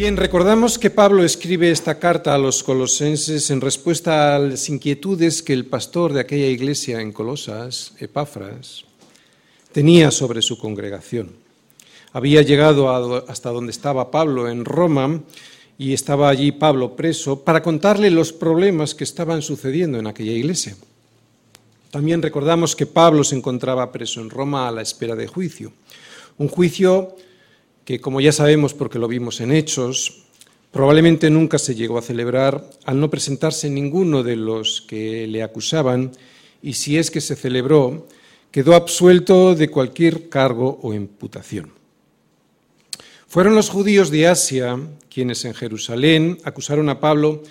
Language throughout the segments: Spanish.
Bien, recordamos que Pablo escribe esta carta a los colosenses en respuesta a las inquietudes que el pastor de aquella iglesia en Colosas, Epafras, tenía sobre su congregación. Había llegado hasta donde estaba Pablo en Roma y estaba allí Pablo preso para contarle los problemas que estaban sucediendo en aquella iglesia. También recordamos que Pablo se encontraba preso en Roma a la espera de juicio. Un juicio que, como ya sabemos porque lo vimos en Hechos, probablemente nunca se llegó a celebrar al no presentarse ninguno de los que le acusaban y si es que se celebró, quedó absuelto de cualquier cargo o imputación. Fueron los judíos de Asia quienes en Jerusalén acusaron a Pablo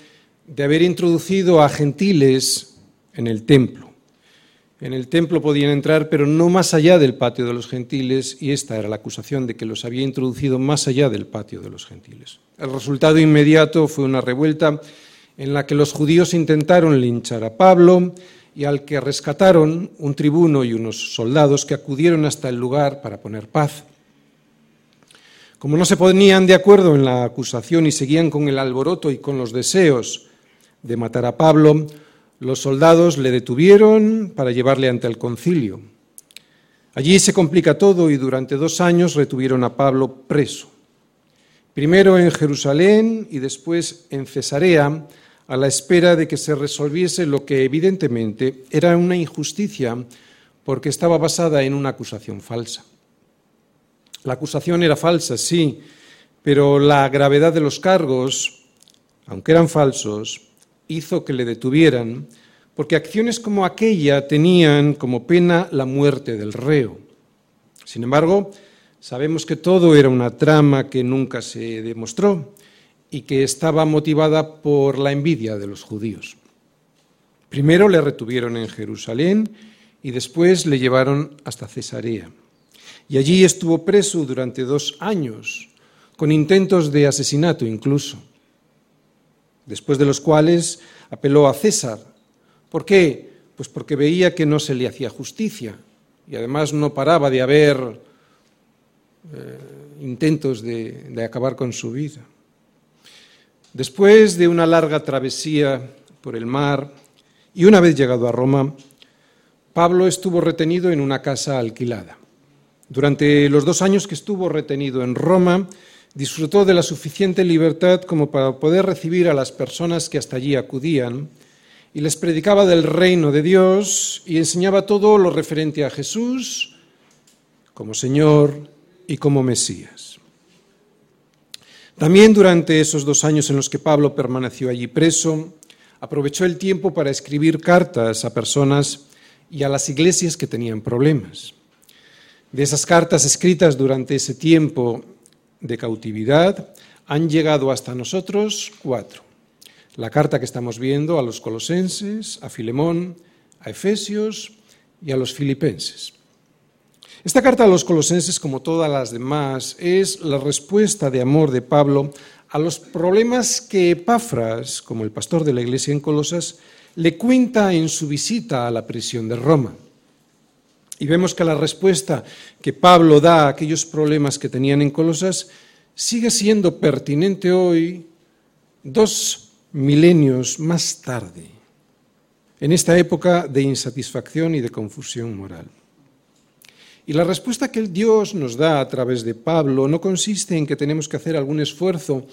de haber introducido a gentiles en el templo. En el templo podían entrar, pero no más allá del patio de los gentiles, y esta era la acusación de que los había introducido más allá del patio de los gentiles. El resultado inmediato fue una revuelta en la que los judíos intentaron linchar a Pablo y al que rescataron un tribuno y unos soldados que acudieron hasta el lugar para poner paz. Como no se ponían de acuerdo en la acusación y seguían con el alboroto y con los deseos de matar a Pablo, los soldados le detuvieron para llevarle ante el concilio. Allí se complica todo y durante dos años retuvieron a Pablo preso. Primero en Jerusalén y después en Cesarea, a la espera de que se resolviese lo que evidentemente era una injusticia porque estaba basada en una acusación falsa. La acusación era falsa, sí, pero la gravedad de los cargos, aunque eran falsos, hizo que le detuvieran, porque acciones como aquella tenían como pena la muerte del reo. Sin embargo, sabemos que todo era una trama que nunca se demostró y que estaba motivada por la envidia de los judíos. Primero le retuvieron en Jerusalén y después le llevaron hasta Cesarea. Y allí estuvo preso durante dos años, con intentos de asesinato incluso después de los cuales apeló a César. ¿Por qué? Pues porque veía que no se le hacía justicia y además no paraba de haber eh, intentos de, de acabar con su vida. Después de una larga travesía por el mar y una vez llegado a Roma, Pablo estuvo retenido en una casa alquilada. Durante los dos años que estuvo retenido en Roma, disfrutó de la suficiente libertad como para poder recibir a las personas que hasta allí acudían y les predicaba del reino de Dios y enseñaba todo lo referente a Jesús como Señor y como Mesías. También durante esos dos años en los que Pablo permaneció allí preso, aprovechó el tiempo para escribir cartas a personas y a las iglesias que tenían problemas. De esas cartas escritas durante ese tiempo de cautividad han llegado hasta nosotros cuatro. La carta que estamos viendo a los colosenses, a Filemón, a Efesios y a los filipenses. Esta carta a los colosenses, como todas las demás, es la respuesta de amor de Pablo a los problemas que Epafras, como el pastor de la iglesia en Colosas, le cuenta en su visita a la prisión de Roma. Y vemos que la respuesta que Pablo da a aquellos problemas que tenían en Colosas sigue siendo pertinente hoy, dos milenios más tarde, en esta época de insatisfacción y de confusión moral. Y la respuesta que Dios nos da a través de Pablo no consiste en que tenemos que hacer algún esfuerzo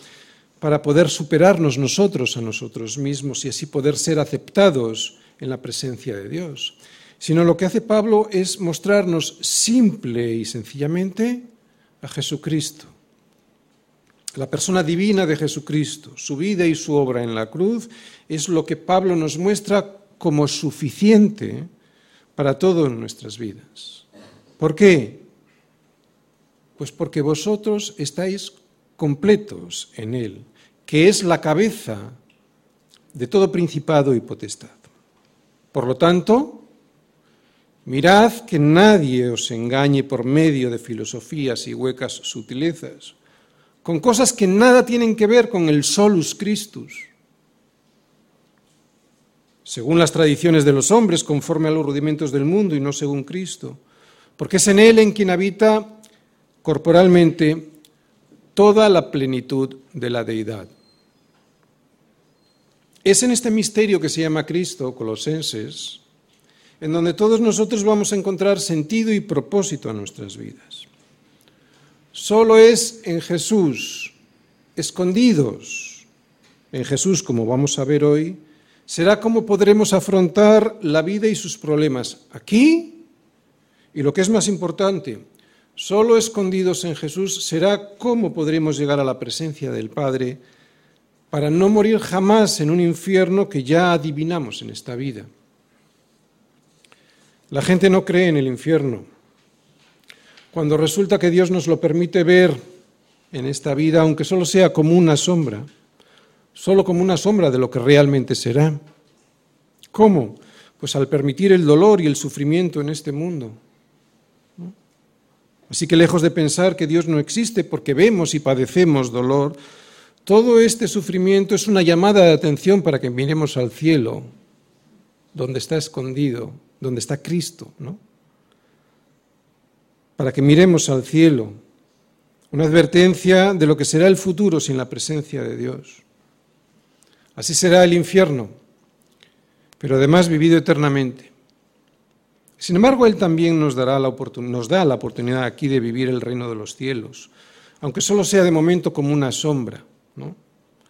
para poder superarnos nosotros a nosotros mismos y así poder ser aceptados en la presencia de Dios sino lo que hace Pablo es mostrarnos simple y sencillamente a Jesucristo. La persona divina de Jesucristo, su vida y su obra en la cruz, es lo que Pablo nos muestra como suficiente para todo en nuestras vidas. ¿Por qué? Pues porque vosotros estáis completos en Él, que es la cabeza de todo principado y potestad. Por lo tanto, Mirad que nadie os engañe por medio de filosofías y huecas sutilezas, con cosas que nada tienen que ver con el solus Christus. Según las tradiciones de los hombres, conforme a los rudimentos del mundo y no según Cristo, porque es en Él en quien habita corporalmente toda la plenitud de la deidad. Es en este misterio que se llama Cristo, Colosenses, en donde todos nosotros vamos a encontrar sentido y propósito a nuestras vidas. Solo es en Jesús, escondidos en Jesús, como vamos a ver hoy, será como podremos afrontar la vida y sus problemas aquí y lo que es más importante, solo escondidos en Jesús será cómo podremos llegar a la presencia del Padre para no morir jamás en un infierno que ya adivinamos en esta vida. La gente no cree en el infierno. Cuando resulta que Dios nos lo permite ver en esta vida, aunque solo sea como una sombra, solo como una sombra de lo que realmente será. ¿Cómo? Pues al permitir el dolor y el sufrimiento en este mundo. Así que lejos de pensar que Dios no existe porque vemos y padecemos dolor, todo este sufrimiento es una llamada de atención para que miremos al cielo, donde está escondido donde está Cristo, ¿no? Para que miremos al cielo, una advertencia de lo que será el futuro sin la presencia de Dios. Así será el infierno, pero además vivido eternamente. Sin embargo, Él también nos, dará la nos da la oportunidad aquí de vivir el reino de los cielos, aunque solo sea de momento como una sombra, ¿no?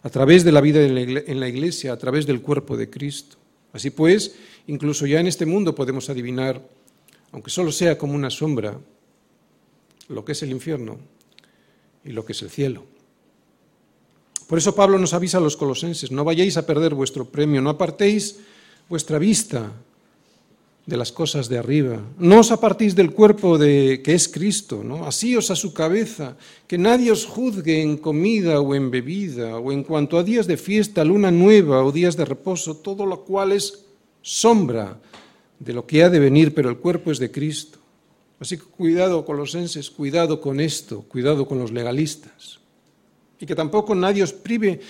a través de la vida en la iglesia, a través del cuerpo de Cristo. Así pues, Incluso ya en este mundo podemos adivinar, aunque solo sea como una sombra, lo que es el infierno y lo que es el cielo. Por eso Pablo nos avisa a los colosenses, no vayáis a perder vuestro premio, no apartéis vuestra vista de las cosas de arriba, no os apartéis del cuerpo de, que es Cristo, ¿no? asíos a su cabeza, que nadie os juzgue en comida o en bebida, o en cuanto a días de fiesta, luna nueva o días de reposo, todo lo cual es sombra de lo que ha de venir, pero el cuerpo es de Cristo. Así que cuidado, colosenses, cuidado con esto, cuidado con los legalistas. Y que tampoco nadie os prive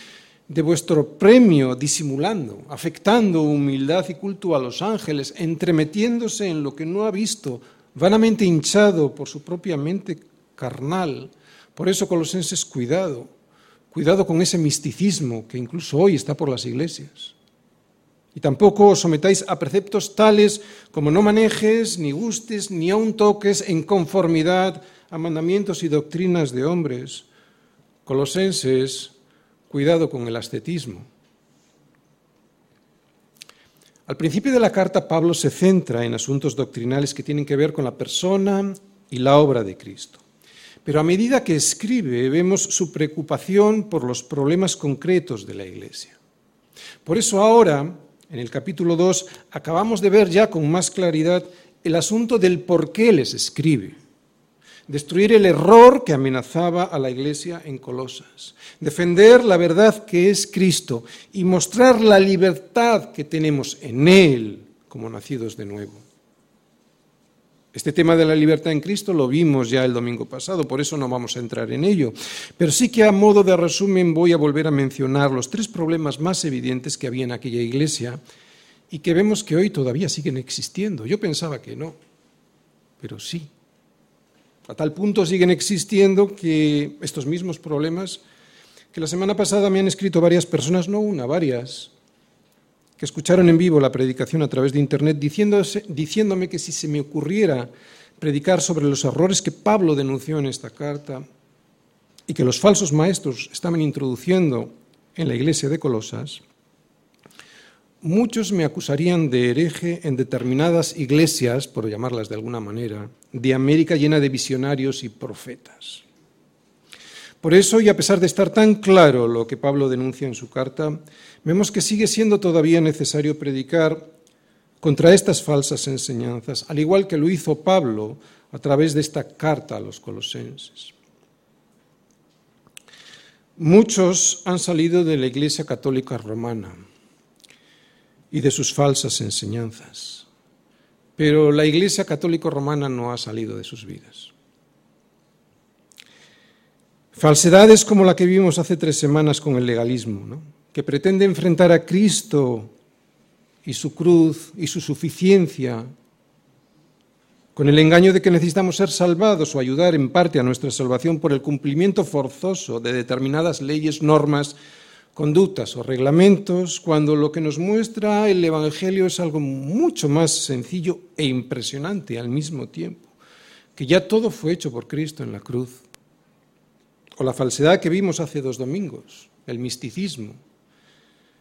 de vuestro premio disimulando, afectando humildad y culto a los ángeles, entremetiéndose en lo que no ha visto, vanamente hinchado por su propia mente carnal. Por eso, colosenses, cuidado, cuidado con ese misticismo que incluso hoy está por las iglesias. Y tampoco os sometáis a preceptos tales como no manejes, ni gustes, ni aun toques en conformidad a mandamientos y doctrinas de hombres. Colosenses, cuidado con el ascetismo. Al principio de la carta, Pablo se centra en asuntos doctrinales que tienen que ver con la persona y la obra de Cristo. Pero a medida que escribe, vemos su preocupación por los problemas concretos de la Iglesia. Por eso ahora en el capítulo 2, acabamos de ver ya con más claridad el asunto del por qué les escribe. Destruir el error que amenazaba a la iglesia en Colosas. Defender la verdad que es Cristo y mostrar la libertad que tenemos en Él como nacidos de nuevo. Este tema de la libertad en Cristo lo vimos ya el domingo pasado, por eso no vamos a entrar en ello. Pero sí que a modo de resumen voy a volver a mencionar los tres problemas más evidentes que había en aquella iglesia y que vemos que hoy todavía siguen existiendo. Yo pensaba que no, pero sí. A tal punto siguen existiendo que estos mismos problemas, que la semana pasada me han escrito varias personas, no una, varias, que escucharon en vivo la predicación a través de Internet diciéndome que si se me ocurriera predicar sobre los errores que Pablo denunció en esta carta y que los falsos maestros estaban introduciendo en la iglesia de Colosas, muchos me acusarían de hereje en determinadas iglesias, por llamarlas de alguna manera, de América llena de visionarios y profetas. Por eso, y a pesar de estar tan claro lo que Pablo denuncia en su carta, vemos que sigue siendo todavía necesario predicar contra estas falsas enseñanzas, al igual que lo hizo Pablo a través de esta carta a los colosenses. Muchos han salido de la Iglesia Católica Romana y de sus falsas enseñanzas, pero la Iglesia Católica Romana no ha salido de sus vidas. Falsedades como la que vimos hace tres semanas con el legalismo, que pretende enfrentar a Cristo y su cruz y su suficiencia con el engaño de que necesitamos ser salvados o ayudar en parte a nuestra salvación por el cumplimiento forzoso de determinadas leyes, normas, conductas o reglamentos, cuando lo que nos muestra el Evangelio es algo mucho más sencillo e impresionante al mismo tiempo, que ya todo fue hecho por Cristo en la cruz. O la falsedad que vimos hace dos domingos, el misticismo,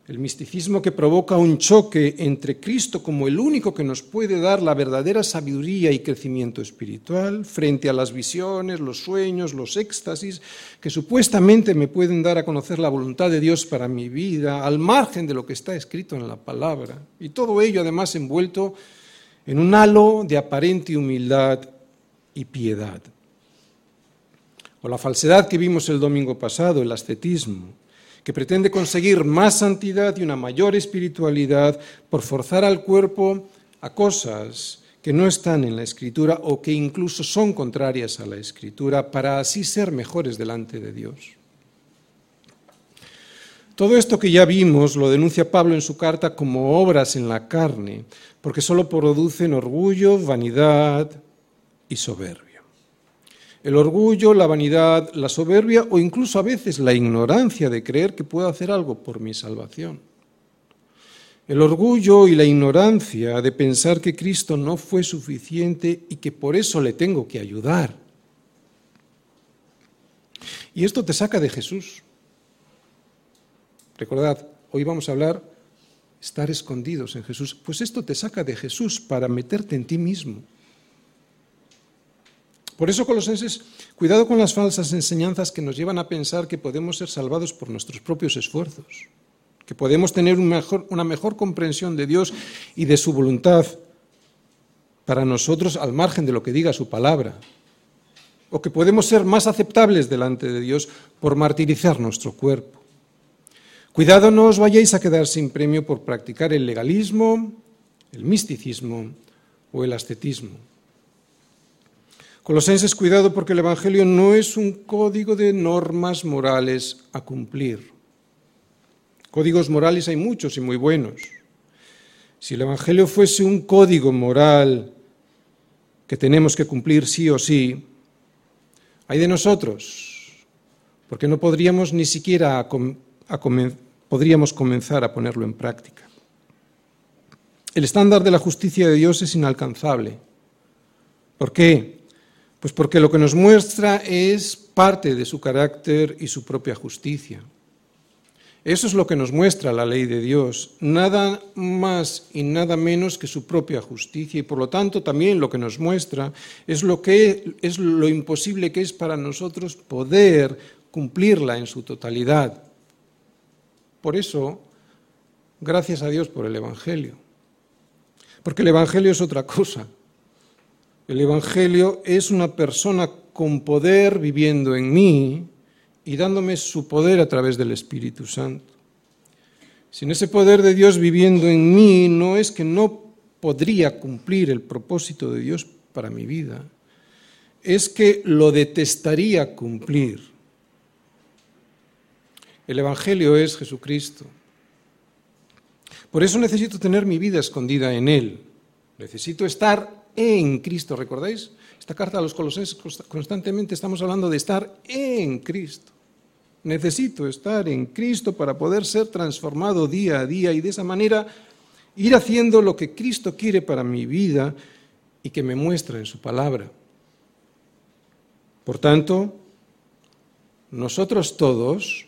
el misticismo que provoca un choque entre Cristo como el único que nos puede dar la verdadera sabiduría y crecimiento espiritual frente a las visiones, los sueños, los éxtasis que supuestamente me pueden dar a conocer la voluntad de Dios para mi vida, al margen de lo que está escrito en la palabra. Y todo ello además envuelto en un halo de aparente humildad y piedad. O la falsedad que vimos el domingo pasado, el ascetismo que pretende conseguir más santidad y una mayor espiritualidad por forzar al cuerpo a cosas que no están en la escritura o que incluso son contrarias a la escritura para así ser mejores delante de Dios. Todo esto que ya vimos lo denuncia Pablo en su carta como obras en la carne, porque solo producen orgullo, vanidad y soberbia. El orgullo, la vanidad, la soberbia o incluso a veces la ignorancia de creer que puedo hacer algo por mi salvación. El orgullo y la ignorancia de pensar que Cristo no fue suficiente y que por eso le tengo que ayudar. Y esto te saca de Jesús. Recordad, hoy vamos a hablar estar escondidos en Jesús. Pues esto te saca de Jesús para meterte en ti mismo. Por eso, colosenses, cuidado con las falsas enseñanzas que nos llevan a pensar que podemos ser salvados por nuestros propios esfuerzos, que podemos tener una mejor comprensión de Dios y de su voluntad para nosotros al margen de lo que diga su palabra, o que podemos ser más aceptables delante de Dios por martirizar nuestro cuerpo. Cuidado no os vayáis a quedar sin premio por practicar el legalismo, el misticismo o el ascetismo. Colosenses, cuidado porque el Evangelio no es un código de normas morales a cumplir. Códigos morales hay muchos y muy buenos. Si el Evangelio fuese un código moral que tenemos que cumplir sí o sí, hay de nosotros, porque no podríamos ni siquiera podríamos comenzar a ponerlo en práctica. El estándar de la justicia de Dios es inalcanzable. ¿Por qué? Pues porque lo que nos muestra es parte de su carácter y su propia justicia. Eso es lo que nos muestra la ley de Dios, nada más y nada menos que su propia justicia y por lo tanto también lo que nos muestra es lo que es lo imposible que es para nosotros poder cumplirla en su totalidad. Por eso, gracias a Dios por el evangelio. Porque el evangelio es otra cosa. El Evangelio es una persona con poder viviendo en mí y dándome su poder a través del Espíritu Santo. Sin ese poder de Dios viviendo en mí, no es que no podría cumplir el propósito de Dios para mi vida, es que lo detestaría cumplir. El Evangelio es Jesucristo. Por eso necesito tener mi vida escondida en Él. Necesito estar en Cristo, ¿recordáis? Esta carta a los colosenses constantemente estamos hablando de estar en Cristo. Necesito estar en Cristo para poder ser transformado día a día y de esa manera ir haciendo lo que Cristo quiere para mi vida y que me muestra en su palabra. Por tanto, nosotros todos,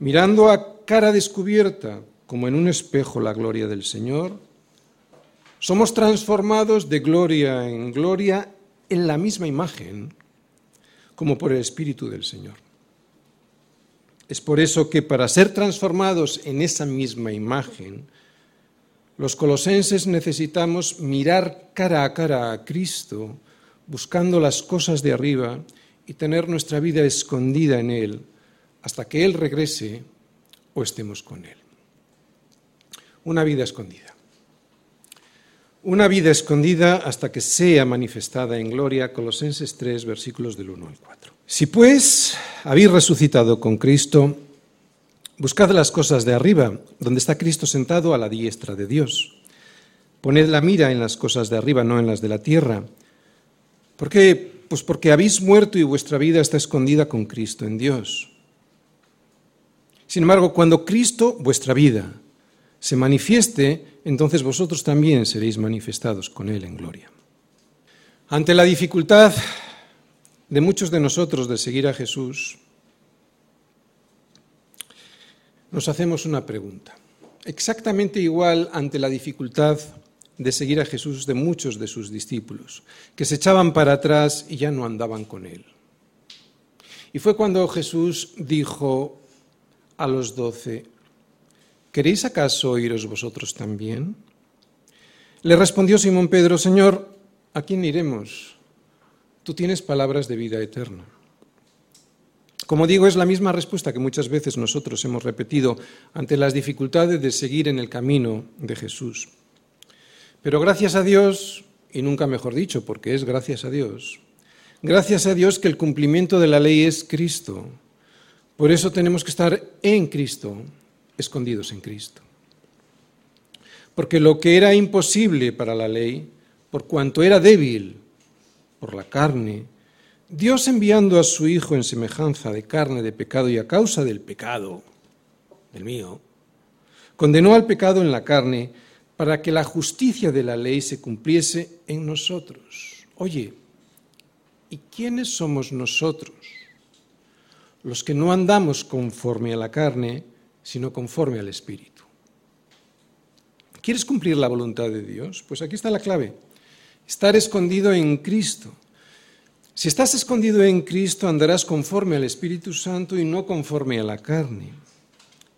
mirando a cara descubierta como en un espejo la gloria del Señor, somos transformados de gloria en gloria en la misma imagen, como por el Espíritu del Señor. Es por eso que para ser transformados en esa misma imagen, los colosenses necesitamos mirar cara a cara a Cristo, buscando las cosas de arriba y tener nuestra vida escondida en Él hasta que Él regrese o estemos con Él. Una vida escondida una vida escondida hasta que sea manifestada en gloria. Colosenses 3, versículos del 1 al 4. Si pues habéis resucitado con Cristo, buscad las cosas de arriba, donde está Cristo sentado a la diestra de Dios. Poned la mira en las cosas de arriba, no en las de la tierra. ¿Por qué? Pues porque habéis muerto y vuestra vida está escondida con Cristo en Dios. Sin embargo, cuando Cristo, vuestra vida, se manifieste, entonces vosotros también seréis manifestados con Él en gloria. Ante la dificultad de muchos de nosotros de seguir a Jesús, nos hacemos una pregunta. Exactamente igual ante la dificultad de seguir a Jesús de muchos de sus discípulos, que se echaban para atrás y ya no andaban con Él. Y fue cuando Jesús dijo a los doce, ¿queréis acaso iros vosotros también? Le respondió Simón Pedro, Señor, ¿a quién iremos? Tú tienes palabras de vida eterna. Como digo, es la misma respuesta que muchas veces nosotros hemos repetido ante las dificultades de seguir en el camino de Jesús. Pero gracias a Dios, y nunca mejor dicho, porque es gracias a Dios, gracias a Dios que el cumplimiento de la ley es Cristo. Por eso tenemos que estar en Cristo, escondidos en Cristo. Porque lo que era imposible para la ley, por cuanto era débil por la carne, Dios enviando a su Hijo en semejanza de carne de pecado y a causa del pecado, del mío, condenó al pecado en la carne para que la justicia de la ley se cumpliese en nosotros. Oye, ¿y quiénes somos nosotros? Los que no andamos conforme a la carne, sino conforme al Espíritu. ¿Quieres cumplir la voluntad de Dios? Pues aquí está la clave. Estar escondido en Cristo. Si estás escondido en Cristo, andarás conforme al Espíritu Santo y no conforme a la carne.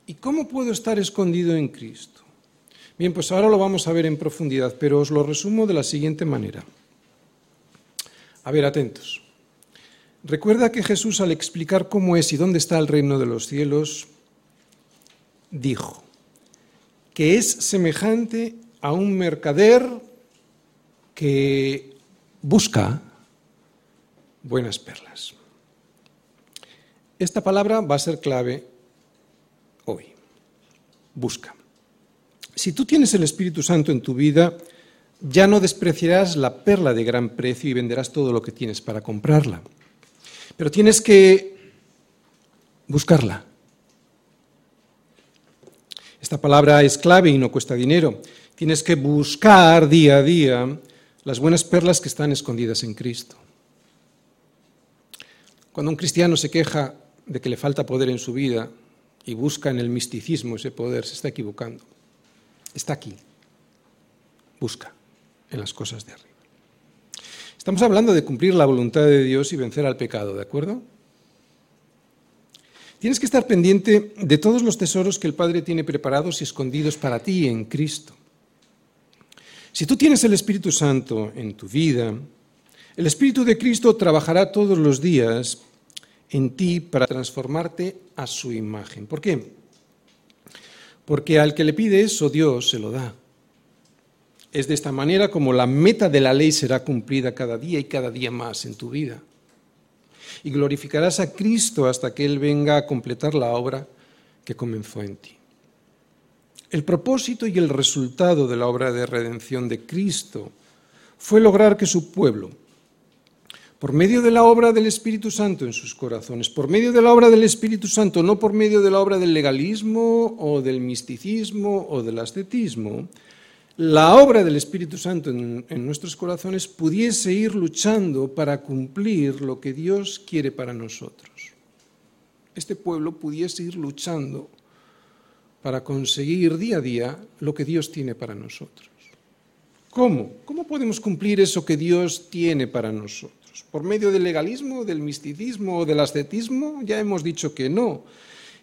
¿Y cómo puedo estar escondido en Cristo? Bien, pues ahora lo vamos a ver en profundidad, pero os lo resumo de la siguiente manera. A ver, atentos. Recuerda que Jesús al explicar cómo es y dónde está el reino de los cielos, dijo que es semejante a un mercader que busca buenas perlas. Esta palabra va a ser clave hoy. Busca. Si tú tienes el Espíritu Santo en tu vida, ya no despreciarás la perla de gran precio y venderás todo lo que tienes para comprarla. Pero tienes que buscarla. Esta palabra es clave y no cuesta dinero. Tienes que buscar día a día las buenas perlas que están escondidas en Cristo. Cuando un cristiano se queja de que le falta poder en su vida y busca en el misticismo ese poder, se está equivocando. Está aquí. Busca en las cosas de arriba. Estamos hablando de cumplir la voluntad de Dios y vencer al pecado, ¿de acuerdo? Tienes que estar pendiente de todos los tesoros que el Padre tiene preparados y escondidos para ti en Cristo. Si tú tienes el Espíritu Santo en tu vida, el Espíritu de Cristo trabajará todos los días en ti para transformarte a su imagen. ¿Por qué? Porque al que le pide eso, Dios se lo da. Es de esta manera como la meta de la ley será cumplida cada día y cada día más en tu vida. Y glorificarás a Cristo hasta que Él venga a completar la obra que comenzó en ti. El propósito y el resultado de la obra de redención de Cristo fue lograr que su pueblo, por medio de la obra del Espíritu Santo en sus corazones, por medio de la obra del Espíritu Santo, no por medio de la obra del legalismo o del misticismo o del ascetismo, la obra del Espíritu Santo en, nuestros corazones pudiese ir luchando para cumplir lo que Dios quiere para nosotros. Este pueblo pudiese ir luchando para conseguir día a día lo que Dios tiene para nosotros. ¿Cómo? ¿Cómo podemos cumplir eso que Dios tiene para nosotros? ¿Por medio del legalismo, del misticismo o del ascetismo? Ya hemos dicho que no,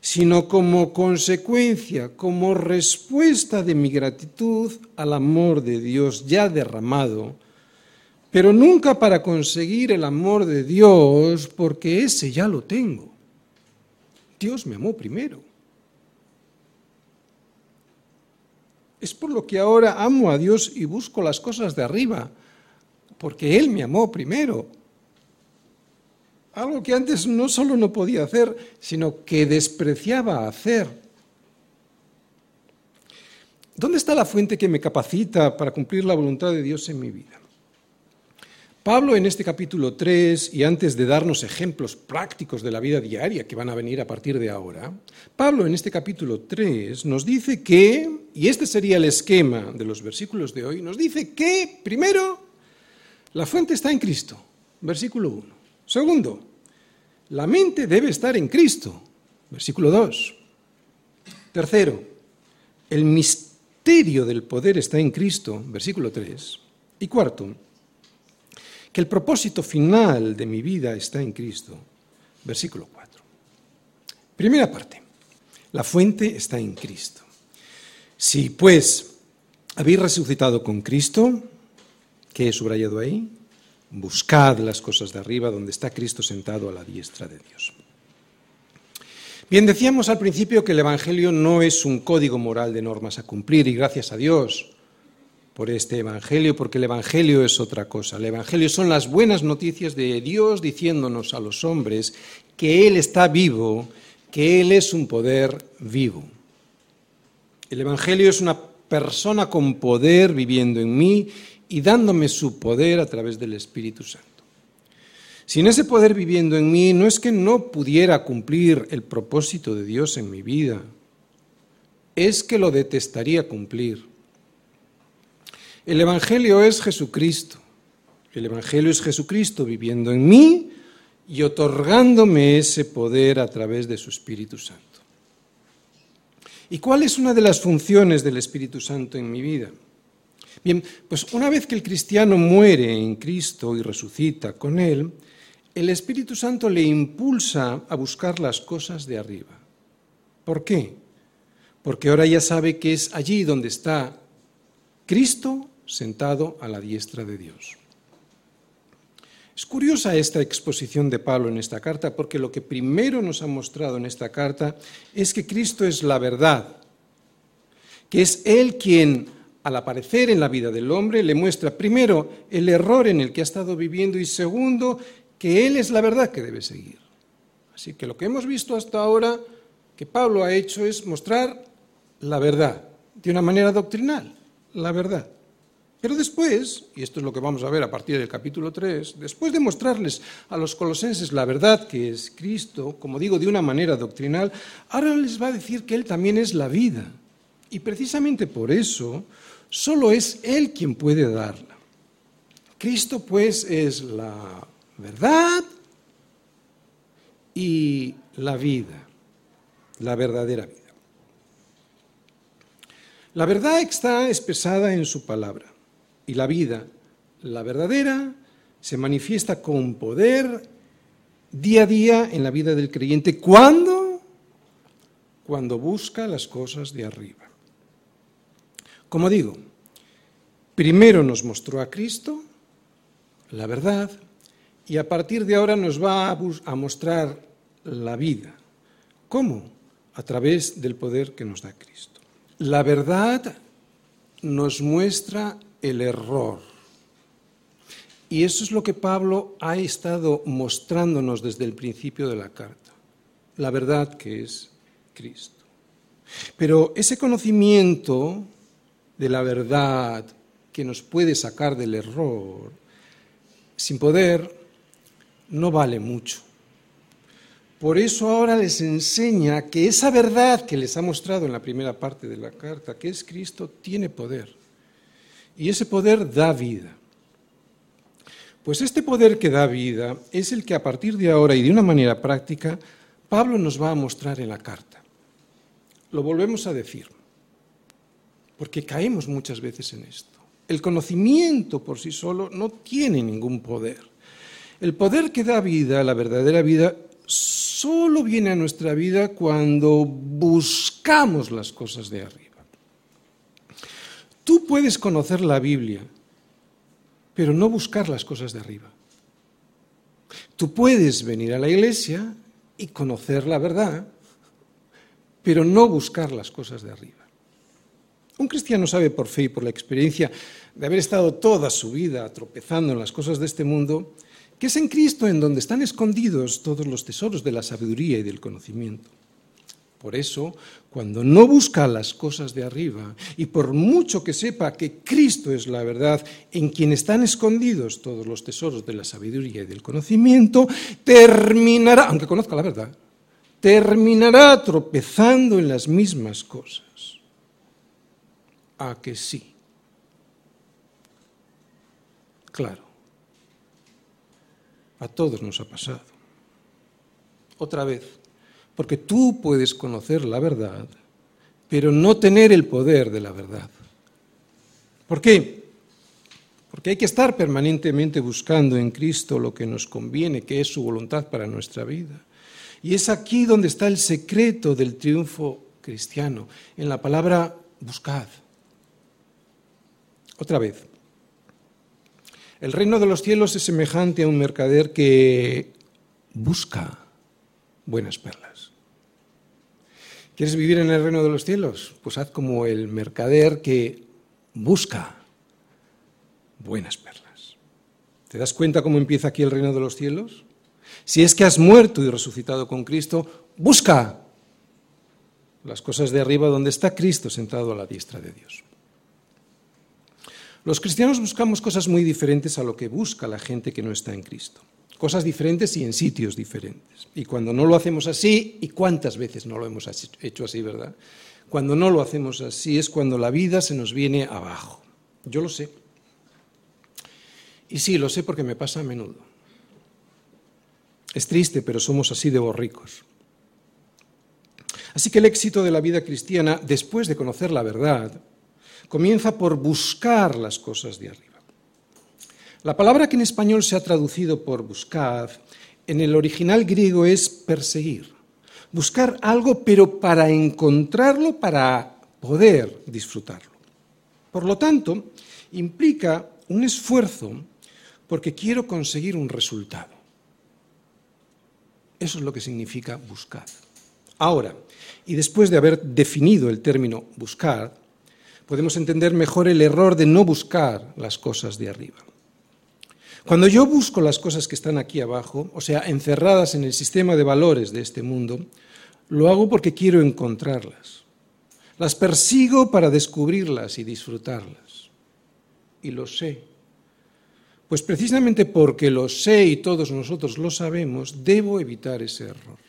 sino como consecuencia, como respuesta de mi gratitud al amor de Dios ya derramado, pero nunca para conseguir el amor de Dios, porque ese ya lo tengo. Dios me amó primero. Es por lo que ahora amo a Dios y busco las cosas de arriba, porque Él me amó primero. Algo que antes no solo no podía hacer, sino que despreciaba hacer. ¿Dónde está la fuente que me capacita para cumplir la voluntad de Dios en mi vida? Pablo en este capítulo 3, y antes de darnos ejemplos prácticos de la vida diaria que van a venir a partir de ahora, Pablo en este capítulo 3 nos dice que, y este sería el esquema de los versículos de hoy, nos dice que, primero, la fuente está en Cristo, versículo 1. Segundo, la mente debe estar en Cristo, versículo 2. Tercero, el misterio del poder está en Cristo, versículo 3. Y cuarto, que el propósito final de mi vida está en Cristo. Versículo 4. Primera parte. La fuente está en Cristo. Si pues habéis resucitado con Cristo, ¿qué he subrayado ahí? Buscad las cosas de arriba donde está Cristo sentado a la diestra de Dios. Bien, decíamos al principio que el Evangelio no es un código moral de normas a cumplir y gracias a Dios por este Evangelio, porque el Evangelio es otra cosa. El Evangelio son las buenas noticias de Dios diciéndonos a los hombres que Él está vivo, que Él es un poder vivo. El Evangelio es una persona con poder viviendo en mí y dándome su poder a través del Espíritu Santo. Sin ese poder viviendo en mí, no es que no pudiera cumplir el propósito de Dios en mi vida, es que lo detestaría cumplir el Evangelio es Jesucristo. El Evangelio es Jesucristo viviendo en mí y otorgándome ese poder a través de su Espíritu Santo. ¿Y cuál es una de las funciones del Espíritu Santo en mi vida? Bien, pues una vez que el cristiano muere en Cristo y resucita con Él, el Espíritu Santo le impulsa a buscar las cosas de arriba. ¿Por qué? Porque ahora ya sabe que es allí donde está Cristo sentado a la diestra de Dios. Es curiosa esta exposición de Pablo en esta carta porque lo que primero nos ha mostrado en esta carta es que Cristo es la verdad, que es Él quien al aparecer en la vida del hombre le muestra primero el error en el que ha estado viviendo y segundo que Él es la verdad que debe seguir. Así que lo que hemos visto hasta ahora que Pablo ha hecho es mostrar la verdad de una manera doctrinal, la verdad. Pero después, y esto es lo que vamos a ver a partir del capítulo 3, después de mostrarles a los colosenses la verdad que es Cristo, como digo, de una manera doctrinal, ahora les va a decir que Él también es la vida. Y precisamente por eso, solo es Él quien puede darla. Cristo pues es la verdad y la vida, la verdadera vida. La verdad está expresada en su palabra y la vida, la verdadera, se manifiesta con poder día a día en la vida del creyente. ¿Cuándo? Cuando busca las cosas de arriba. Como digo, primero nos mostró a Cristo, la verdad, y a partir de ahora nos va a, mostrar la vida. ¿Cómo? A través del poder que nos da Cristo. La verdad nos muestra el error. Y eso es lo que Pablo ha estado mostrándonos desde el principio de la carta, la verdad que es Cristo. Pero ese conocimiento de la verdad que nos puede sacar del error, sin poder, no vale mucho. Por eso ahora les enseña que esa verdad que les ha mostrado en la primera parte de la carta, que es Cristo, tiene poder. Y ese poder da vida. Pues este poder que da vida es el que a partir de ahora y de una manera práctica Pablo nos va a mostrar en la carta. Lo volvemos a decir, porque caemos muchas veces en esto. El conocimiento por sí solo no tiene ningún poder. El poder que da vida, la verdadera vida, solo viene a nuestra vida cuando buscamos las cosas de arriba. Tú puedes conocer la Biblia, pero no buscar las cosas de arriba. Tú puedes venir a la iglesia y conocer la verdad, pero no buscar las cosas de arriba. Un cristiano sabe por fe y por la experiencia de haber estado toda su vida tropezando en las cosas de este mundo, que es en Cristo en donde están escondidos todos los tesoros de la sabiduría y del conocimiento. Por eso, cuando no busca las cosas de arriba, y por mucho que sepa que Cristo es la verdad, en quien están escondidos todos los tesoros de la sabiduría y del conocimiento, terminará, aunque conozca la verdad, terminará tropezando en las mismas cosas. ¿A que sí? Claro, a todos nos ha pasado. Otra vez, porque tú puedes conocer la verdad, pero no tener el poder de la verdad. ¿Por qué? Porque hay que estar permanentemente buscando en Cristo lo que nos conviene, que es su voluntad para nuestra vida. Y es aquí donde está el secreto del triunfo cristiano, en la palabra buscad. Otra vez, el reino de los cielos es semejante a un mercader que busca buenas perlas. ¿Quieres vivir en el reino de los cielos? Pues haz como el mercader que busca buenas perlas. ¿Te das cuenta cómo empieza aquí el reino de los cielos? Si es que has muerto y resucitado con Cristo, busca las cosas de arriba donde está Cristo sentado a la diestra de Dios. Los cristianos buscamos cosas muy diferentes a lo que busca la gente que no está en Cristo. Cosas diferentes y en sitios diferentes. Y cuando no lo hacemos así, ¿y cuántas veces no lo hemos hecho así, verdad? Cuando no lo hacemos así es cuando la vida se nos viene abajo. Yo lo sé. Y sí, lo sé porque me pasa a menudo. Es triste, pero somos así de borricos. Así que el éxito de la vida cristiana, después de conocer la verdad, comienza por buscar las cosas de arriba. La palabra que en español se ha traducido por buscar, en el original griego es perseguir. Buscar algo, pero para encontrarlo, para poder disfrutarlo. Por lo tanto, implica un esfuerzo porque quiero conseguir un resultado. Eso es lo que significa buscar. Ahora, y después de haber definido el término buscar, podemos entender mejor el error de no buscar las cosas de arriba. Cuando yo busco las cosas que están aquí abajo, o sea, encerradas en el sistema de valores de este mundo, lo hago porque quiero encontrarlas. Las persigo para descubrirlas y disfrutarlas. Y lo sé. Pues precisamente porque lo sé y todos nosotros lo sabemos, debo evitar ese error.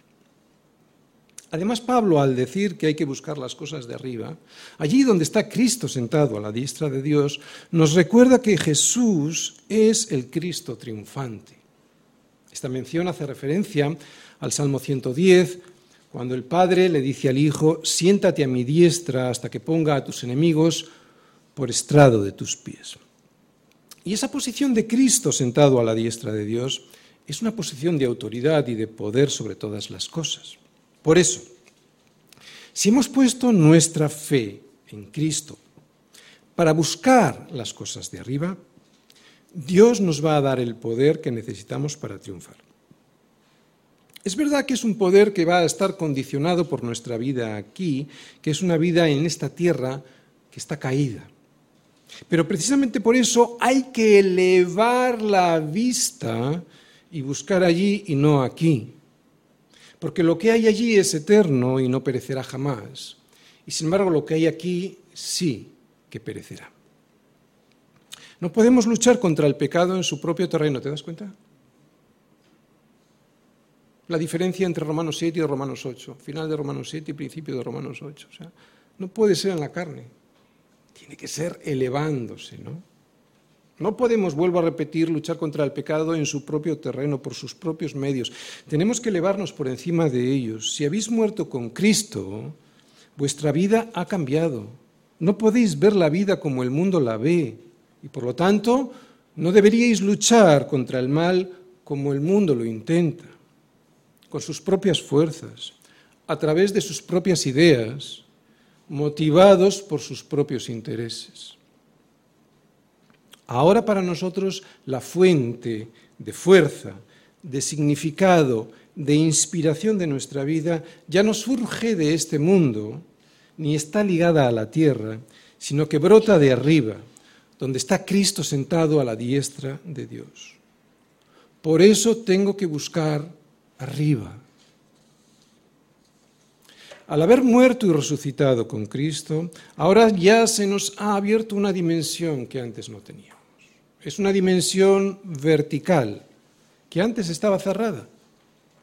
Además, Pablo, al decir que hay que buscar las cosas de arriba, allí donde está Cristo sentado a la diestra de Dios, nos recuerda que Jesús es el Cristo triunfante. Esta mención hace referencia al Salmo 110, cuando el Padre le dice al Hijo, siéntate a mi diestra hasta que ponga a tus enemigos por estrado de tus pies. Y esa posición de Cristo sentado a la diestra de Dios es una posición de autoridad y de poder sobre todas las cosas. Por eso, si hemos puesto nuestra fe en Cristo para buscar las cosas de arriba, Dios nos va a dar el poder que necesitamos para triunfar. Es verdad que es un poder que va a estar condicionado por nuestra vida aquí, que es una vida en esta tierra que está caída. Pero precisamente por eso hay que elevar la vista y buscar allí y no aquí porque lo que hay allí es eterno y no perecerá jamás. Y sin embargo lo que hay aquí sí que perecerá. No podemos luchar contra el pecado en su propio terreno, ¿te das cuenta? La diferencia entre Romanos 7 y Romanos 8, final de Romanos 7 y principio de Romanos 8. O sea, no puede ser en la carne, tiene que ser elevándose, ¿no? No podemos, vuelvo a repetir, luchar contra el pecado en su propio terreno, por sus propios medios. Tenemos que elevarnos por encima de ellos. Si habéis muerto con Cristo, vuestra vida ha cambiado. No podéis ver la vida como el mundo la ve. Y por lo tanto, no deberíais luchar contra el mal como el mundo lo intenta, con sus propias fuerzas, a través de sus propias ideas, motivados por sus propios intereses. Ahora para nosotros la fuente de fuerza, de significado, de inspiración de nuestra vida ya no surge de este mundo, ni está ligada a la tierra, sino que brota de arriba, donde está Cristo sentado a la diestra de Dios. Por eso tengo que buscar arriba. Al haber muerto y resucitado con Cristo, ahora ya se nos ha abierto una dimensión que antes no teníamos. Es una dimensión vertical que antes estaba cerrada.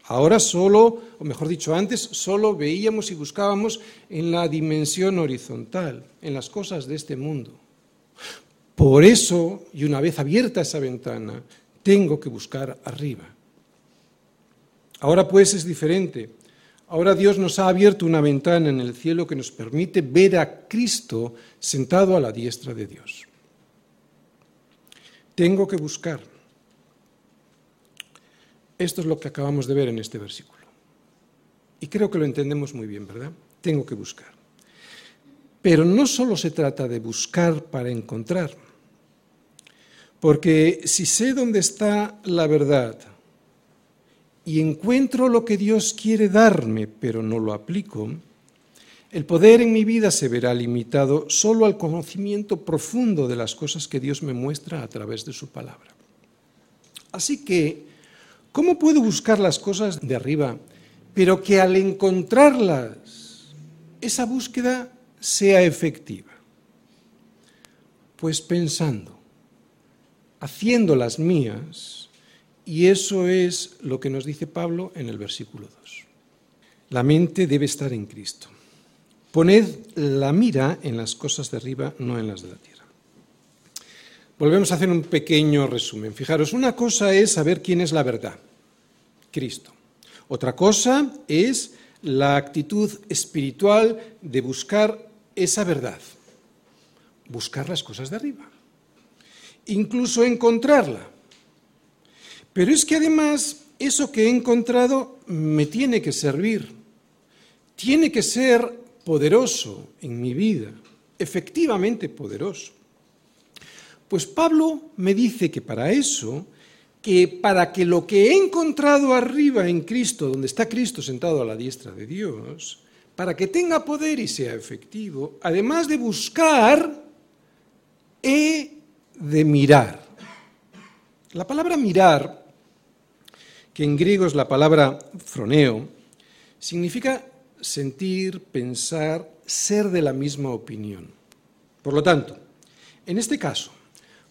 Ahora solo, o mejor dicho, antes solo veíamos y buscábamos en la dimensión horizontal, en las cosas de este mundo. Por eso, y una vez abierta esa ventana, tengo que buscar arriba. Ahora pues es diferente. Ahora Dios nos ha abierto una ventana en el cielo que nos permite ver a Cristo sentado a la diestra de Dios. Tengo que buscar. Esto es lo que acabamos de ver en este versículo. Y creo que lo entendemos muy bien, ¿verdad? Tengo que buscar. Pero no solo se trata de buscar para encontrar, porque si sé dónde está la verdad y encuentro lo que Dios quiere darme, pero no lo aplico, el poder en mi vida se verá limitado solo al conocimiento profundo de las cosas que Dios me muestra a través de su palabra. Así que ¿Cómo puedo buscar las cosas de arriba, pero que al encontrarlas, esa búsqueda sea efectiva? Pues pensando, haciendo las mías, y eso es lo que nos dice Pablo en el versículo 2. La mente debe estar en Cristo. Poned la mira en las cosas de arriba, no en las de la tierra. Volvemos a hacer un pequeño resumen. Fijaros, una cosa es saber quién es la verdad, Cristo. Otra cosa es la actitud espiritual de buscar esa verdad, buscar las cosas de arriba, incluso encontrarla. Pero es que además eso que he encontrado me tiene que servir, tiene que ser poderoso en mi vida, efectivamente poderoso. Pues Pablo me dice que para eso, que para que lo que he encontrado arriba en Cristo, donde está Cristo sentado a la diestra de Dios, para que tenga poder y sea efectivo, además de buscar, he de mirar. La palabra mirar, que en griego es la palabra froneo, significa sentir, pensar, ser de la misma opinión. Por lo tanto, en este caso,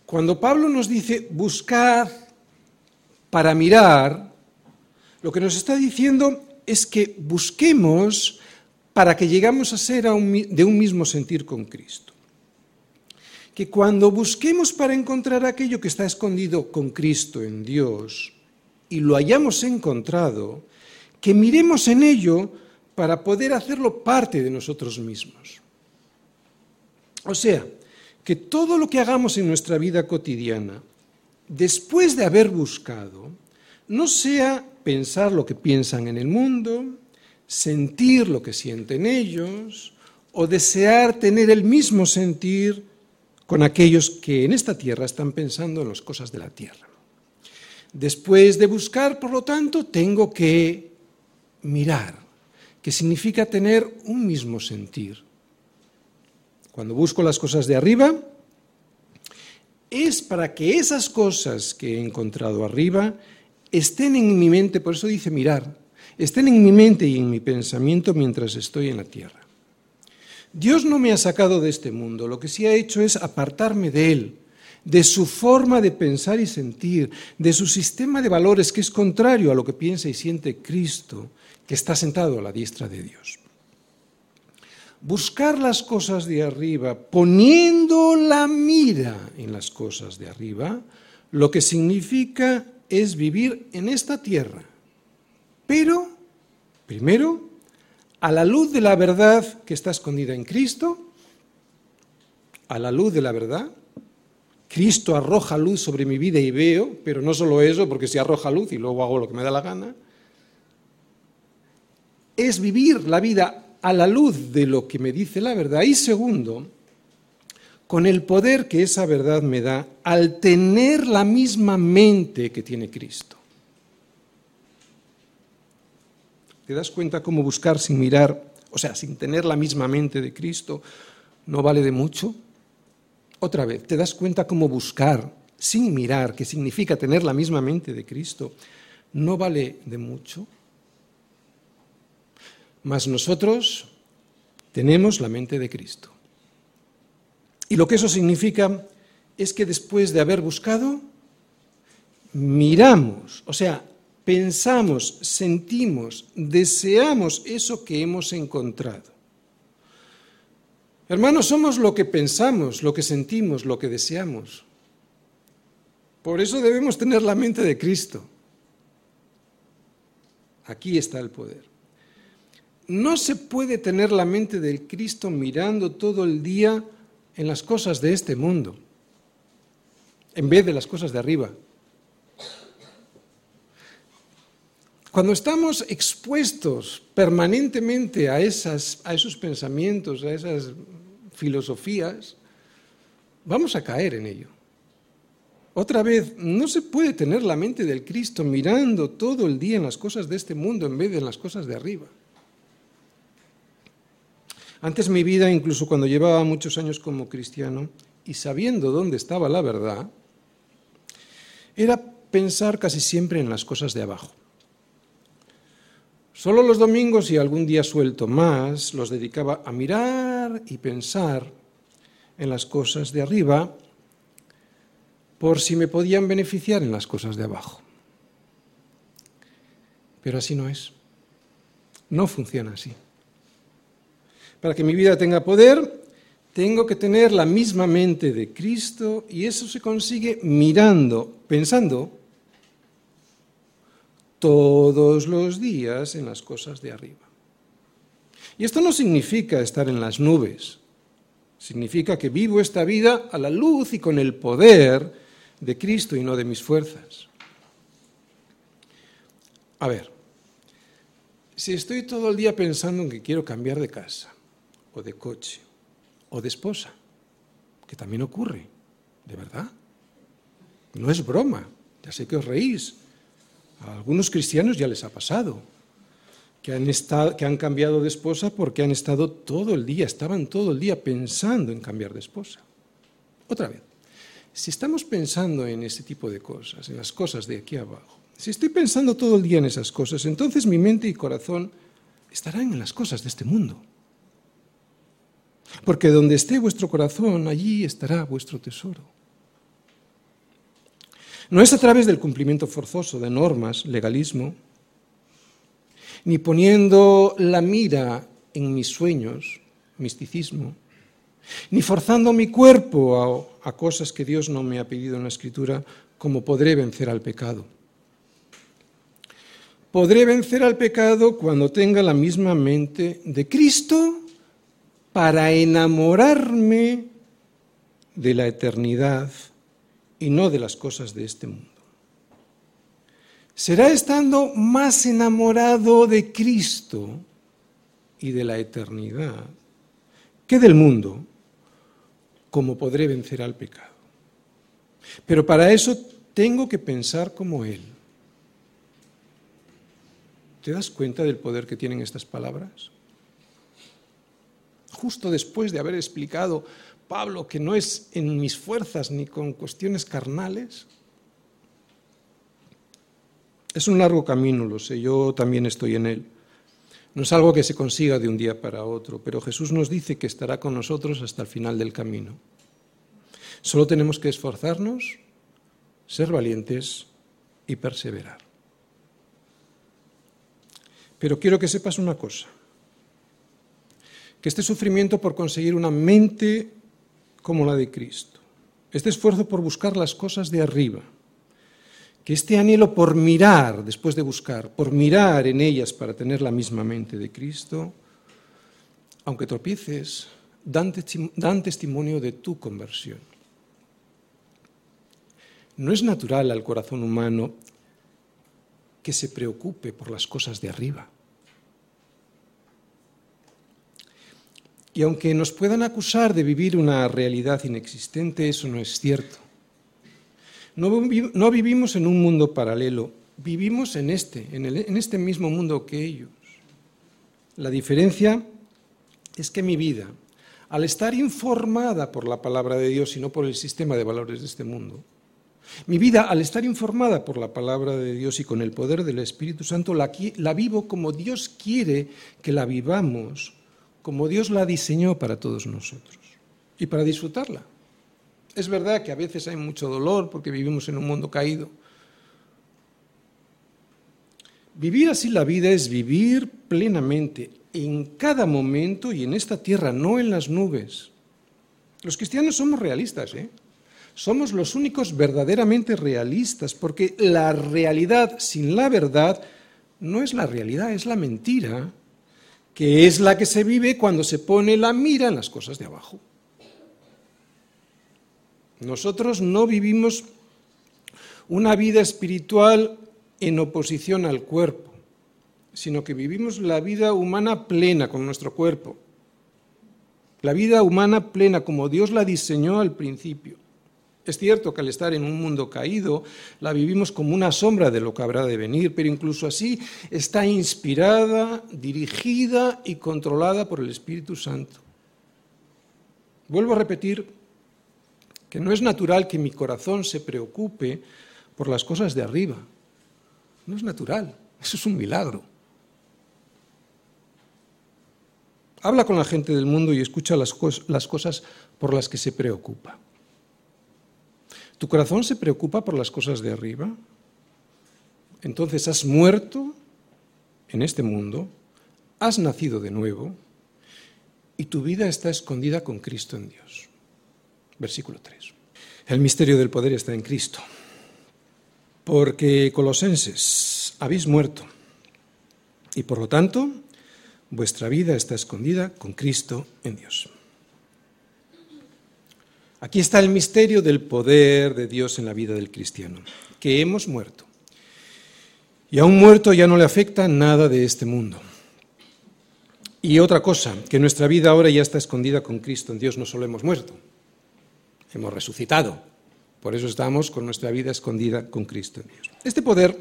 cuando Pablo nos dice buscar para mirar, lo que nos está diciendo es que busquemos para que llegamos a ser de un mismo sentir con Cristo. Que cuando busquemos para encontrar aquello que está escondido con Cristo en Dios y lo hayamos encontrado, que miremos en ello para poder hacerlo parte de nosotros mismos. O sea, que todo lo que hagamos en nuestra vida cotidiana, después de haber buscado, no sea pensar lo que piensan en el mundo, sentir lo que sienten ellos, o desear tener el mismo sentir con aquellos que en esta tierra están pensando en las cosas de la tierra. Después de buscar, por lo tanto, tengo que mirar, que significa tener un mismo sentir. Cuando busco las cosas de arriba, es para que esas cosas que he encontrado arriba estén en mi mente, por eso dice mirar, estén en mi mente y en mi pensamiento mientras estoy en la tierra. Dios no me ha sacado de este mundo, lo que sí ha hecho es apartarme de Él, de su forma de pensar y sentir, de su sistema de valores que es contrario a lo que piensa y siente Cristo, que está sentado a la diestra de Dios buscar las cosas de arriba, poniendo la mira en las cosas de arriba, lo que significa es vivir en esta tierra. Pero, primero, a la luz de la verdad que está escondida en Cristo, a la luz de la verdad, Cristo arroja luz sobre mi vida y veo, pero no solo eso, porque si arroja luz y luego hago lo que me da la gana, es vivir la vida a la luz de lo que me dice la verdad y segundo, con el poder que esa verdad me da al tener la misma mente que tiene Cristo. ¿Te das cuenta cómo buscar sin mirar, o sea, sin tener la misma mente de Cristo, no vale de mucho? Otra vez, ¿te das cuenta cómo buscar sin mirar, que significa tener la misma mente de Cristo, no vale de mucho? Mas nosotros tenemos la mente de Cristo. Y lo que eso significa es que después de haber buscado, miramos, o sea, pensamos, sentimos, deseamos eso que hemos encontrado. Hermanos, somos lo que pensamos, lo que sentimos, lo que deseamos. Por eso debemos tener la mente de Cristo. Aquí está el poder. No se puede tener la mente del Cristo mirando todo el día en las cosas de este mundo, en vez de las cosas de arriba. Cuando estamos expuestos permanentemente a, esas, a esos pensamientos, a esas filosofías, vamos a caer en ello. Otra vez, no se puede tener la mente del Cristo mirando todo el día en las cosas de este mundo en vez de en las cosas de arriba. Antes mi vida, incluso cuando llevaba muchos años como cristiano y sabiendo dónde estaba la verdad, era pensar casi siempre en las cosas de abajo. Solo los domingos y algún día suelto más los dedicaba a mirar y pensar en las cosas de arriba por si me podían beneficiar en las cosas de abajo. Pero así no es. No funciona así. Para que mi vida tenga poder, tengo que tener la misma mente de Cristo y eso se consigue mirando, pensando todos los días en las cosas de arriba. Y esto no significa estar en las nubes, significa que vivo esta vida a la luz y con el poder de Cristo y no de mis fuerzas. A ver, si estoy todo el día pensando en que quiero cambiar de casa, o de coche, o de esposa, que también ocurre, de verdad, no es broma, ya sé que os reís, a algunos cristianos ya les ha pasado, que han, estado, que han cambiado de esposa porque han estado todo el día, estaban todo el día pensando en cambiar de esposa. Otra vez, si estamos pensando en ese tipo de cosas, en las cosas de aquí abajo, si estoy pensando todo el día en esas cosas, entonces mi mente y corazón estarán en las cosas de este mundo. Porque donde esté vuestro corazón, allí estará vuestro tesoro. No es a través del cumplimiento forzoso de normas, legalismo, ni poniendo la mira en mis sueños, misticismo, ni forzando mi cuerpo a, cosas que Dios no me ha pedido en la Escritura, como podré vencer al pecado. Podré vencer al pecado cuando tenga la misma mente de Cristo para enamorarme de la eternidad y no de las cosas de este mundo. Será estando más enamorado de Cristo y de la eternidad que del mundo cómo podré vencer al pecado. Pero para eso tengo que pensar como Él. ¿Te das cuenta del poder que tienen estas palabras? Justo después de haber explicado Pablo que no es en mis fuerzas ni con cuestiones carnales. Es un largo camino, lo sé, yo también estoy en él. No es algo que se consiga de un día para otro, pero Jesús nos dice que estará con nosotros hasta el final del camino. Solo tenemos que esforzarnos, ser valientes y perseverar. Pero quiero que sepas una cosa, que este sufrimiento por conseguir una mente como la de Cristo, este esfuerzo por buscar las cosas de arriba, que este anhelo por mirar, después de buscar, por mirar en ellas para tener la misma mente de Cristo, aunque tropieces, dan, testimonio de tu conversión. No es natural al corazón humano que se preocupe por las cosas de arriba. Y aunque nos puedan acusar de vivir una realidad inexistente, eso no es cierto. No, vivimos en un mundo paralelo, vivimos en este, en, en este mismo mundo que ellos. La diferencia es que mi vida, al estar informada por la palabra de Dios y no por el sistema de valores de este mundo, Mi vida, al estar informada por la palabra de Dios y con el poder del Espíritu Santo, la, vivo como Dios quiere que la vivamos, como Dios la diseñó para todos nosotros y para disfrutarla. Es verdad que a veces hay mucho dolor porque vivimos en un mundo caído. Vivir así la vida es vivir plenamente en cada momento y en esta tierra, no en las nubes. Los cristianos somos realistas, ¿eh? Somos los únicos verdaderamente realistas, porque la realidad sin la verdad no es la realidad, es la mentira, que es la que se vive cuando se pone la mira en las cosas de abajo. Nosotros no vivimos una vida espiritual en oposición al cuerpo, sino que vivimos la vida humana plena con nuestro cuerpo. La vida humana plena como Dios la diseñó al principio. Es cierto que al estar en un mundo caído, la vivimos como una sombra de lo que habrá de venir, pero incluso así está inspirada, dirigida y controlada por el Espíritu Santo. Vuelvo a repetir que no es natural que mi corazón se preocupe por las cosas de arriba. No es natural, eso es un milagro. Habla con la gente del mundo y escucha las, cosas por las que se preocupa. ¿Tu corazón se preocupa por las cosas de arriba? Entonces has muerto en este mundo, has nacido de nuevo y tu vida está escondida con Cristo en Dios. Versículo 3. El misterio del poder está en Cristo. Porque, colosenses, habéis muerto y por lo tanto vuestra vida está escondida con Cristo en Dios. Aquí está el misterio del poder de Dios en la vida del cristiano, que hemos muerto. Y a un muerto ya no le afecta nada de este mundo. Y otra cosa, que nuestra vida ahora ya está escondida con Cristo en Dios, no solo hemos muerto, hemos resucitado. Por eso estamos con nuestra vida escondida con Cristo en Dios. Este poder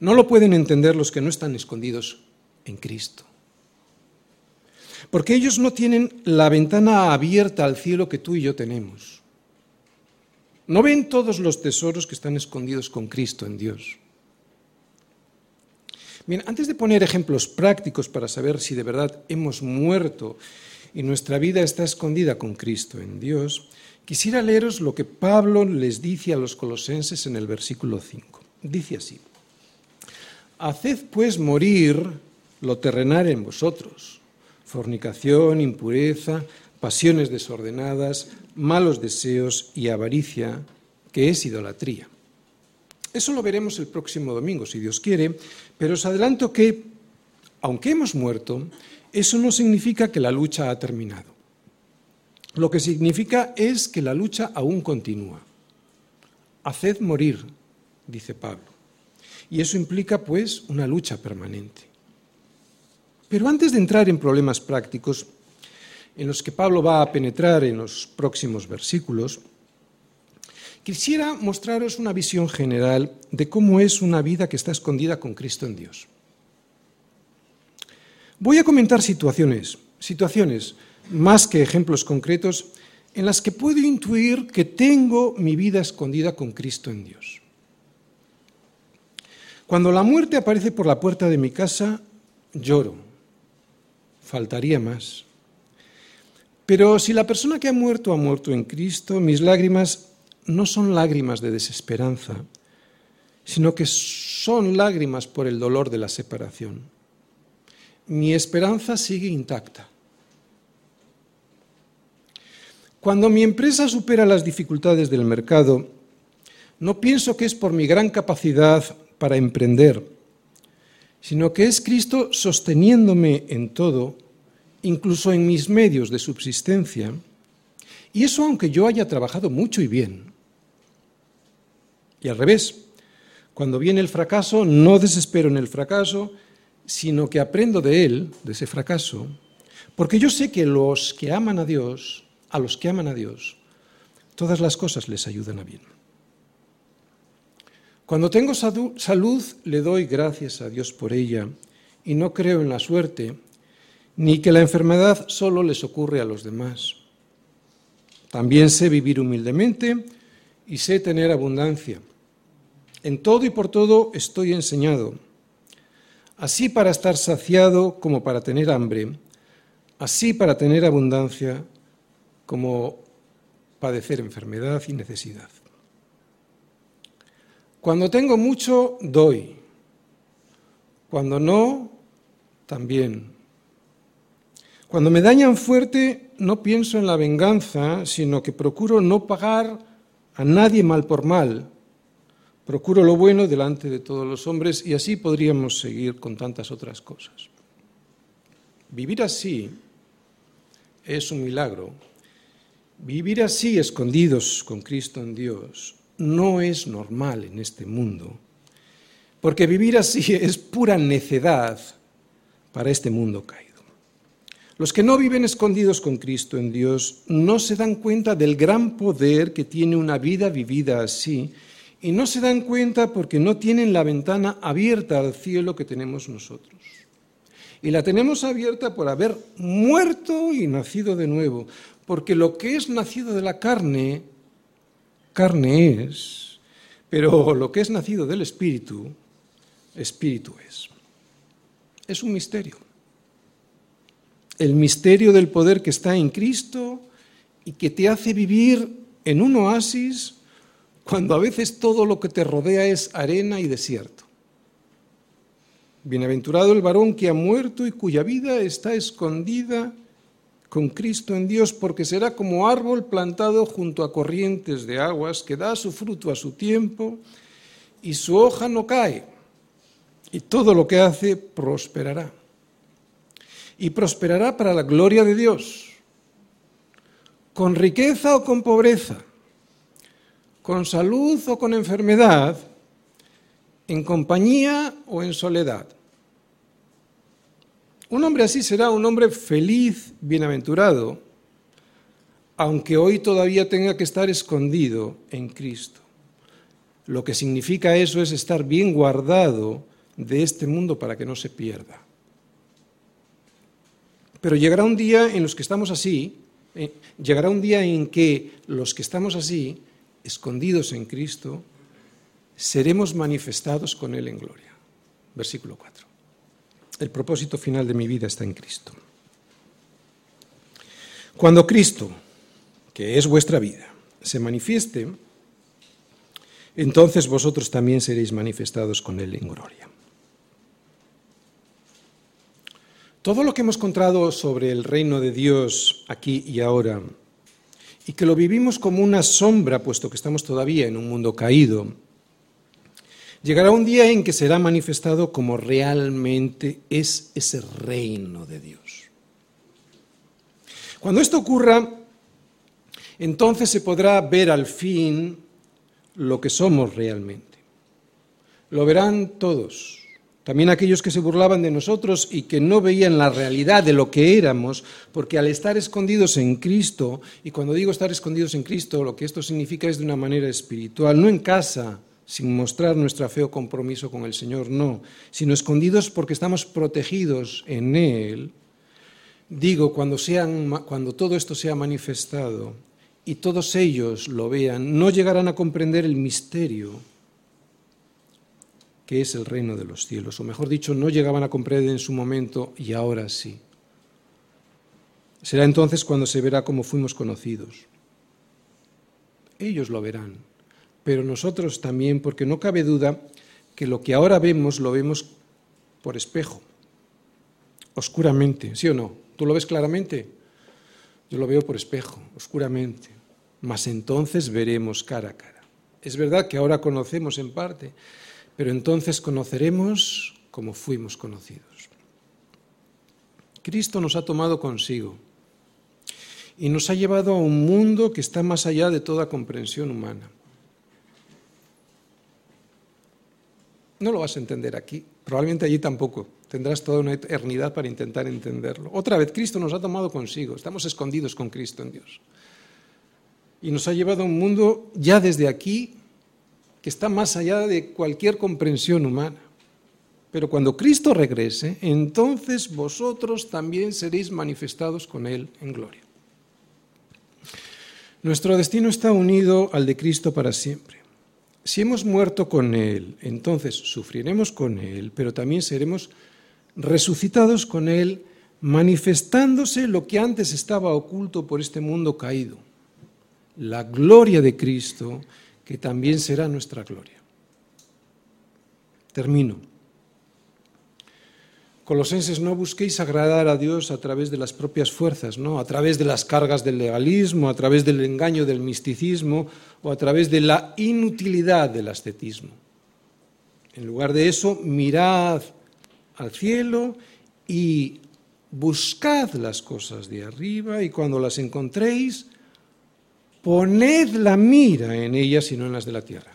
no lo pueden entender los que no están escondidos en Cristo. Porque ellos no tienen la ventana abierta al cielo que tú y yo tenemos. No ven todos los tesoros que están escondidos con Cristo en Dios. Bien, antes de poner ejemplos prácticos para saber si de verdad hemos muerto y nuestra vida está escondida con Cristo en Dios, quisiera leeros lo que Pablo les dice a los colosenses en el versículo 5. Dice así, Haced pues morir lo terrenal en vosotros fornicación, impureza, pasiones desordenadas, malos deseos y avaricia, que es idolatría. Eso lo veremos el próximo domingo, si Dios quiere, pero os adelanto que, aunque hemos muerto, eso no significa que la lucha ha terminado. Lo que significa es que la lucha aún continúa. Haced morir, dice Pablo. Y eso implica, pues, una lucha permanente. Pero antes de entrar en problemas prácticos, en los que Pablo va a penetrar en los próximos versículos, quisiera mostraros una visión general de cómo es una vida que está escondida con Cristo en Dios. Voy a comentar situaciones, situaciones más que ejemplos concretos, en las que puedo intuir que tengo mi vida escondida con Cristo en Dios. Cuando la muerte aparece por la puerta de mi casa, lloro faltaría más. Pero si la persona que ha muerto ha muerto en Cristo, mis lágrimas no son lágrimas de desesperanza, sino que son lágrimas por el dolor de la separación. Mi esperanza sigue intacta. Cuando mi empresa supera las dificultades del mercado, no pienso que es por mi gran capacidad para emprender, sino que es Cristo sosteniéndome en todo incluso en mis medios de subsistencia, y eso aunque yo haya trabajado mucho y bien. Y al revés, cuando viene el fracaso, no desespero en el fracaso, sino que aprendo de él, de ese fracaso, porque yo sé que los que aman a Dios, a los que aman a Dios, todas las cosas les ayudan a bien. Cuando tengo salud, le doy gracias a Dios por ella y no creo en la suerte, ni que la enfermedad solo les ocurre a los demás. También sé vivir humildemente y sé tener abundancia. En todo y por todo estoy enseñado, así para estar saciado como para tener hambre, así para tener abundancia como padecer enfermedad y necesidad. Cuando tengo mucho, doy. Cuando no, también. Cuando me dañan fuerte, no pienso en la venganza, sino que procuro no pagar a nadie mal por mal. Procuro lo bueno delante de todos los hombres y así podríamos seguir con tantas otras cosas. Vivir así es un milagro. Vivir así escondidos con Cristo en Dios no es normal en este mundo, porque vivir así es pura necedad para este mundo caído. Los que no viven escondidos con Cristo en Dios no se dan cuenta del gran poder que tiene una vida vivida así y no se dan cuenta porque no tienen la ventana abierta al cielo que tenemos nosotros. Y la tenemos abierta por haber muerto y nacido de nuevo, porque lo que es nacido de la carne, carne es, pero lo que es nacido del Espíritu, Espíritu es. Es un misterio el misterio del poder que está en Cristo y que te hace vivir en un oasis cuando a veces todo lo que te rodea es arena y desierto. Bienaventurado el varón que ha muerto y cuya vida está escondida con Cristo en Dios, porque será como árbol plantado junto a corrientes de aguas, que da su fruto a su tiempo y su hoja no cae, y todo lo que hace prosperará y prosperará para la gloria de Dios, con riqueza o con pobreza, con salud o con enfermedad, en compañía o en soledad. Un hombre así será un hombre feliz, bienaventurado, aunque hoy todavía tenga que estar escondido en Cristo. Lo que significa eso es estar bien guardado de este mundo para que no se pierda. Pero llegará un día en los que estamos así, eh, llegará un día en que los que estamos así, escondidos en Cristo, seremos manifestados con Él en gloria. Versículo 4. El propósito final de mi vida está en Cristo. Cuando Cristo, que es vuestra vida, se manifieste, entonces vosotros también seréis manifestados con Él en gloria. Todo lo que hemos encontrado sobre el reino de Dios aquí y ahora, y que lo vivimos como una sombra, puesto que estamos todavía en un mundo caído, llegará un día en que será manifestado como realmente es ese reino de Dios. Cuando esto ocurra, entonces se podrá ver al fin lo que somos realmente. Lo verán todos también aquellos que se burlaban de nosotros y que no veían la realidad de lo que éramos, porque al estar escondidos en Cristo, y cuando digo estar escondidos en Cristo, lo que esto significa es de una manera espiritual, no en casa, sin mostrar nuestra fe o compromiso con el Señor, no, sino escondidos porque estamos protegidos en Él. Digo, cuando, sean, cuando todo esto sea manifestado y todos ellos lo vean, no llegarán a comprender el misterio que es el reino de los cielos, o mejor dicho, no llegaban a comprender en su momento y ahora sí. Será entonces cuando se verá cómo fuimos conocidos. Ellos lo verán, pero nosotros también, porque no cabe duda que lo que ahora vemos lo vemos por espejo, oscuramente, ¿sí o no? ¿Tú lo ves claramente? Yo lo veo por espejo, oscuramente, mas entonces veremos cara a cara. Es verdad que ahora conocemos en parte, pero entonces conoceremos como fuimos conocidos. Cristo nos ha tomado consigo y nos ha llevado a un mundo que está más allá de toda comprensión humana. No lo vas a entender aquí, probablemente allí tampoco. Tendrás toda una eternidad para intentar entenderlo. Otra vez, Cristo nos ha tomado consigo, estamos escondidos con Cristo en Dios. Y nos ha llevado a un mundo ya desde aquí que está más allá de cualquier comprensión humana. Pero cuando Cristo regrese, entonces vosotros también seréis manifestados con Él en gloria. Nuestro destino está unido al de Cristo para siempre. Si hemos muerto con Él, entonces sufriremos con Él, pero también seremos resucitados con Él, manifestándose lo que antes estaba oculto por este mundo caído, la gloria de Cristo, que también será nuestra gloria. Termino. Colosenses, no busquéis agradar a Dios a través de las propias fuerzas, ¿no? a través de las cargas del legalismo, a través del engaño del misticismo o a través de la inutilidad del ascetismo. En lugar de eso, mirad al cielo y buscad las cosas de arriba y cuando las encontréis, poned la mira en ellas y no en las de la tierra.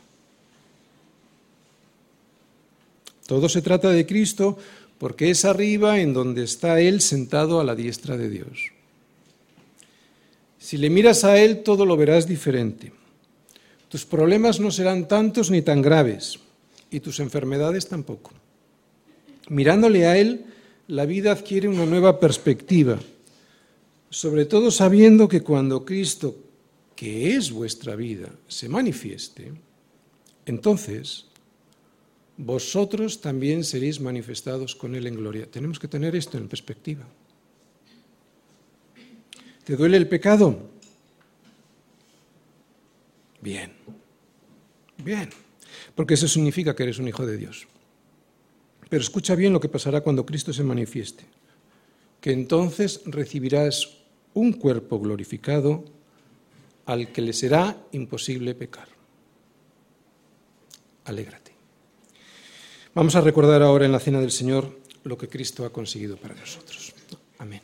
Todo se trata de Cristo porque es arriba en donde está Él sentado a la diestra de Dios. Si le miras a Él, todo lo verás diferente. Tus problemas no serán tantos ni tan graves, y tus enfermedades tampoco. Mirándole a Él, la vida adquiere una nueva perspectiva, sobre todo sabiendo que cuando Cristo, que es vuestra vida, se manifieste, entonces vosotros también seréis manifestados con Él en gloria. Tenemos que tener esto en perspectiva. ¿Te duele el pecado? Bien, bien, porque eso significa que eres un hijo de Dios. Pero escucha bien lo que pasará cuando Cristo se manifieste, que entonces recibirás un cuerpo glorificado al que le será imposible pecar. Alégrate. Vamos a recordar ahora en la Cena del Señor lo que Cristo ha conseguido para nosotros. Amén.